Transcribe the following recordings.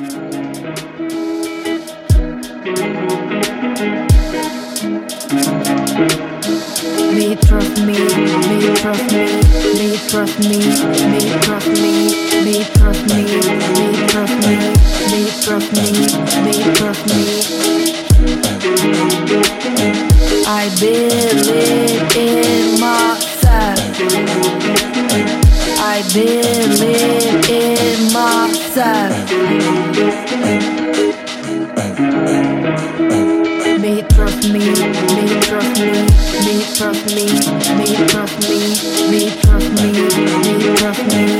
Make trust me, make trust me, make trust me, make trust me, make trust me, make trust me, make trust me, make trust me. I believe in myself. I believe in myself. perfect me, me perfect me, me perfect me, me perfect me.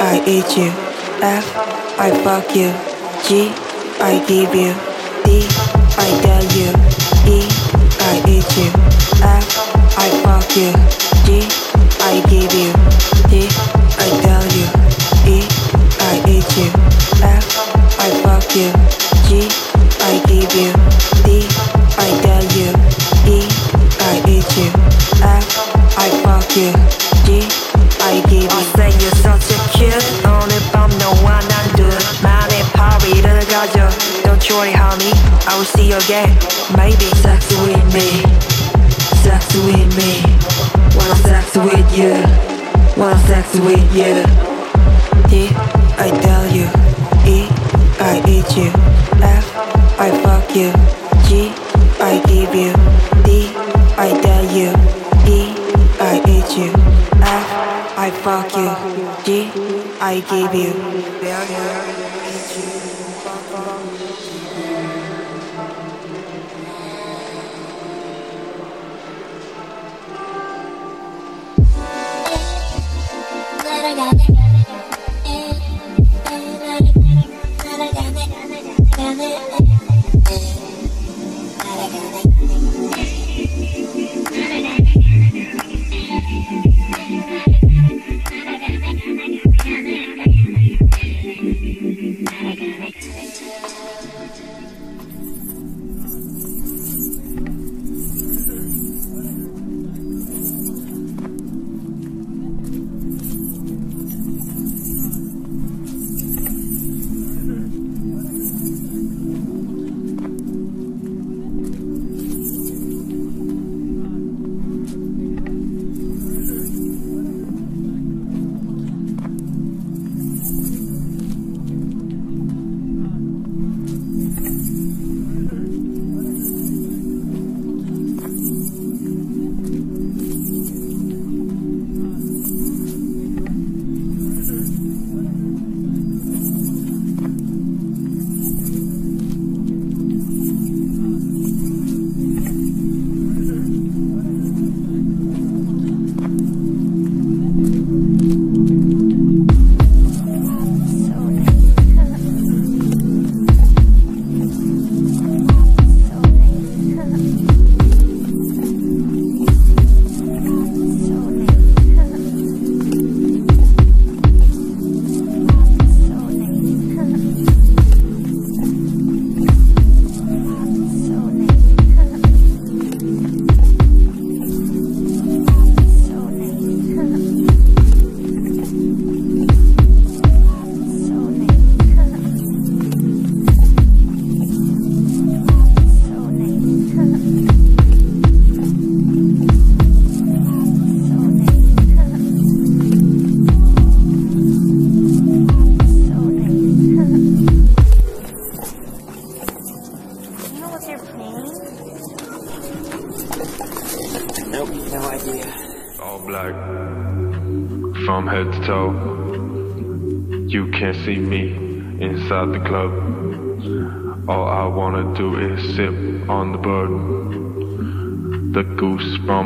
I eat you. F, I fuck you. G, I give you. D, I tell you. E, I eat you. F, I fuck you. G, I give you. D, I tell you. E, I eat you. F, I fuck you. G, I give you. D, I tell you. E, I eat you. F, I fuck you. G, Hey say you're such a cute 오늘 밤 너와 가져 Don't I will see you again. Maybe sex with me, sex with me. Want sex with you, want sex with you. D, I tell you. Eat you. F, I fuck you. G, I give you. D, I tell you. Eat you. F, I fuck you. G, I give you. Tell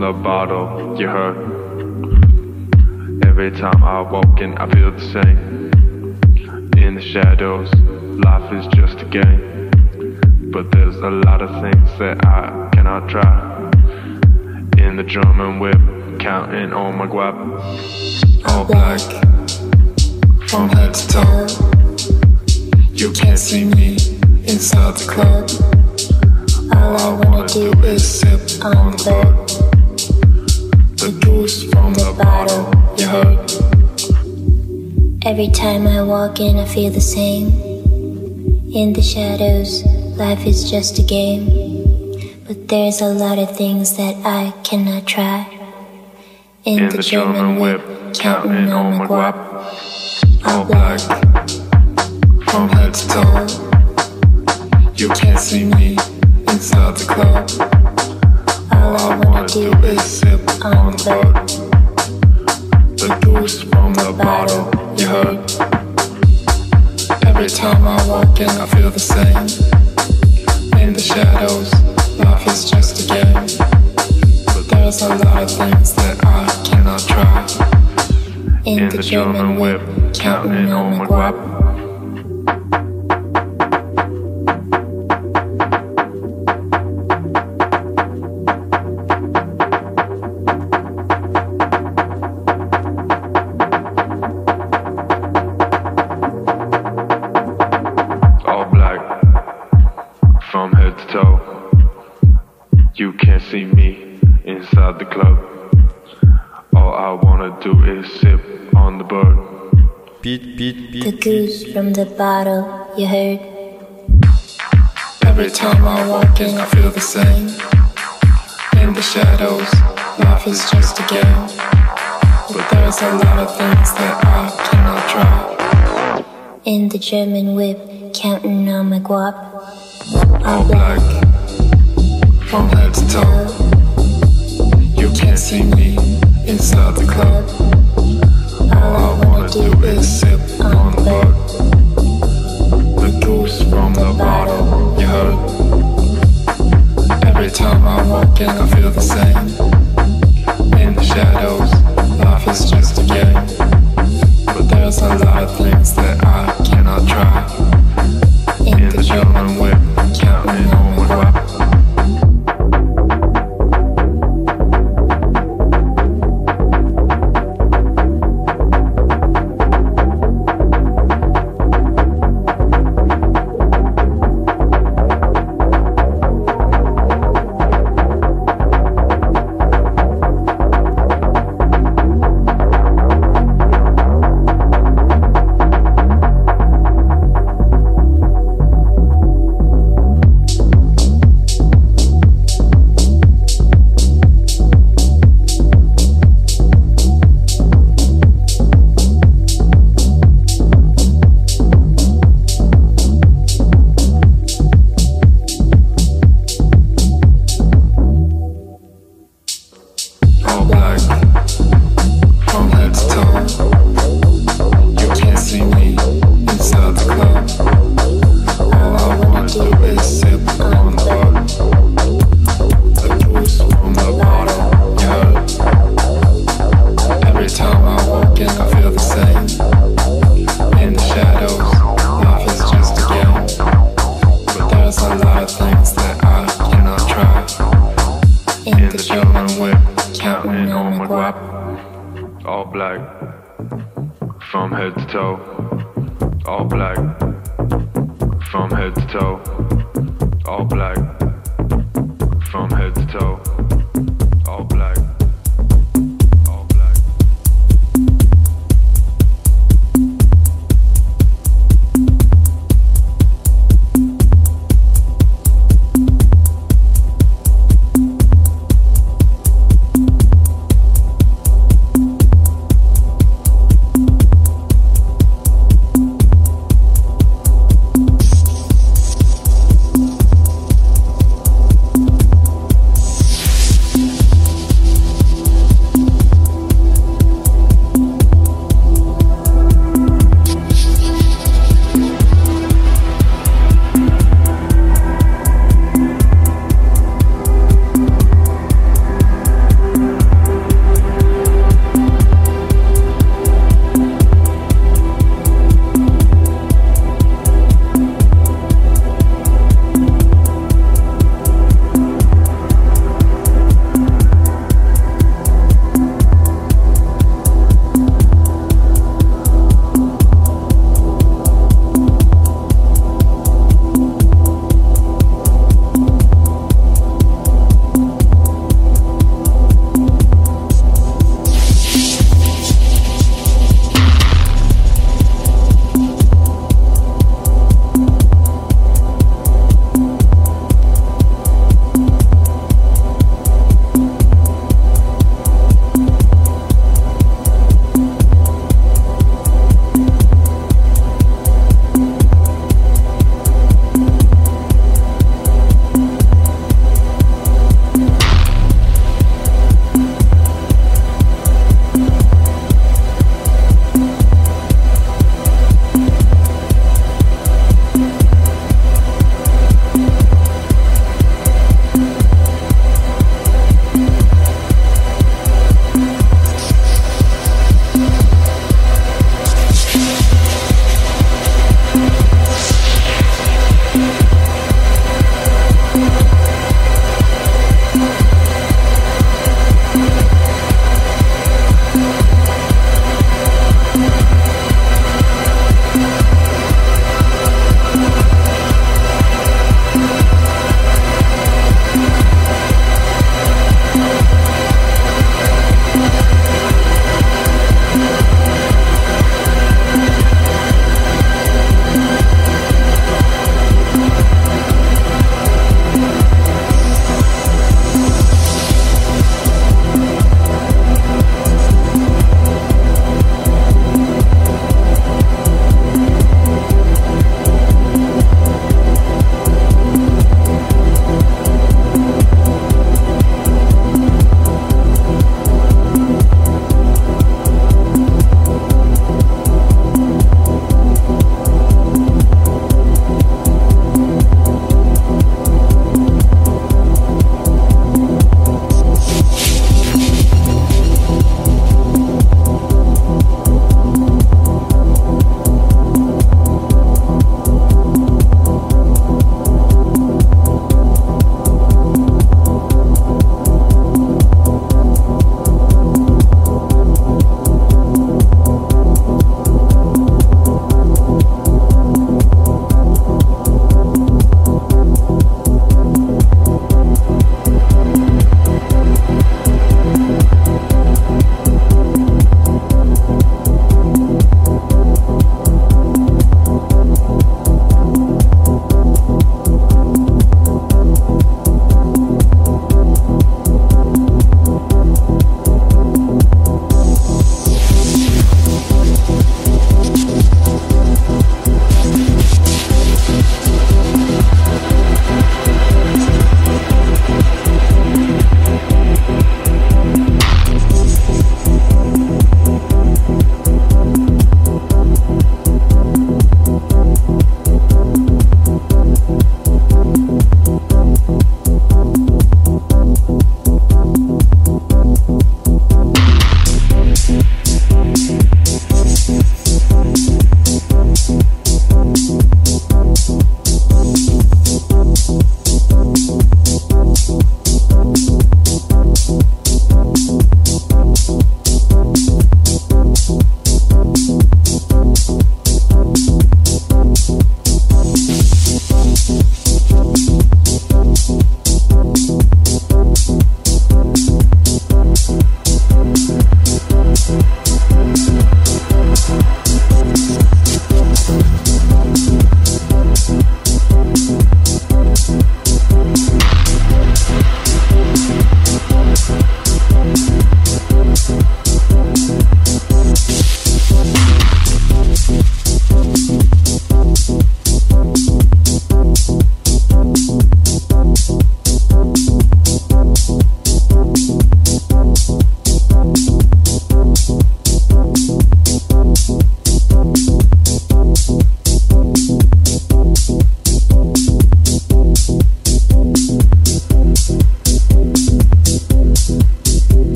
you. Eat you. heard. Every time I walk in, I feel the same. In the shadows, life is just a game. But there's a lot of things that I cannot try. In the drum and whip, counting on my guap. All black, from head to toe. You can't see me inside the club. All I wanna do is sip on the bed bottle, you heard. Every time I walk in, I feel the same. In the shadows, life is just a game. But there's a lot of things that I cannot try. In, in the, the German whip, counting on my guap. All black, from head to toe. You can't see me inside the club. All I wanna do is sip on the bed. Juice from the bottle, you heard. Every time I walk in, I feel the same. In the shadows, life is just a game. But there's a lot of things that I cannot try. In, the, German whip, counting on my guap. Goose from the bottle, you heard? Every time I walk in, I feel the same. In the shadows, life is just a game. But there's a lot of things that I cannot try. In the German whip, counting on my guap. All black, from head to toe. You can't see me inside the club. All I wanna do is sip the goose from the bottle, you heard. Every time I walk in, I feel the same. In the shadows, life is just a game. But there's a lot of things that I cannot try.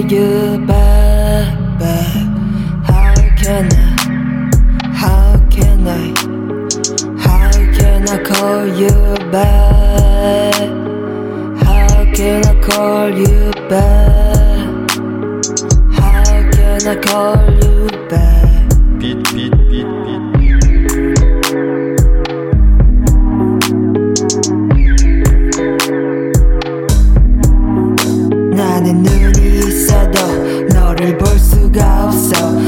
I 너를 볼 수가 없어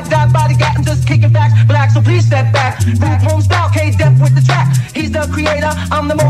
besides that body got him just kicking facts. Black, so please step back. Group home style, K-Def with the track. He's the creator, I'm the motor.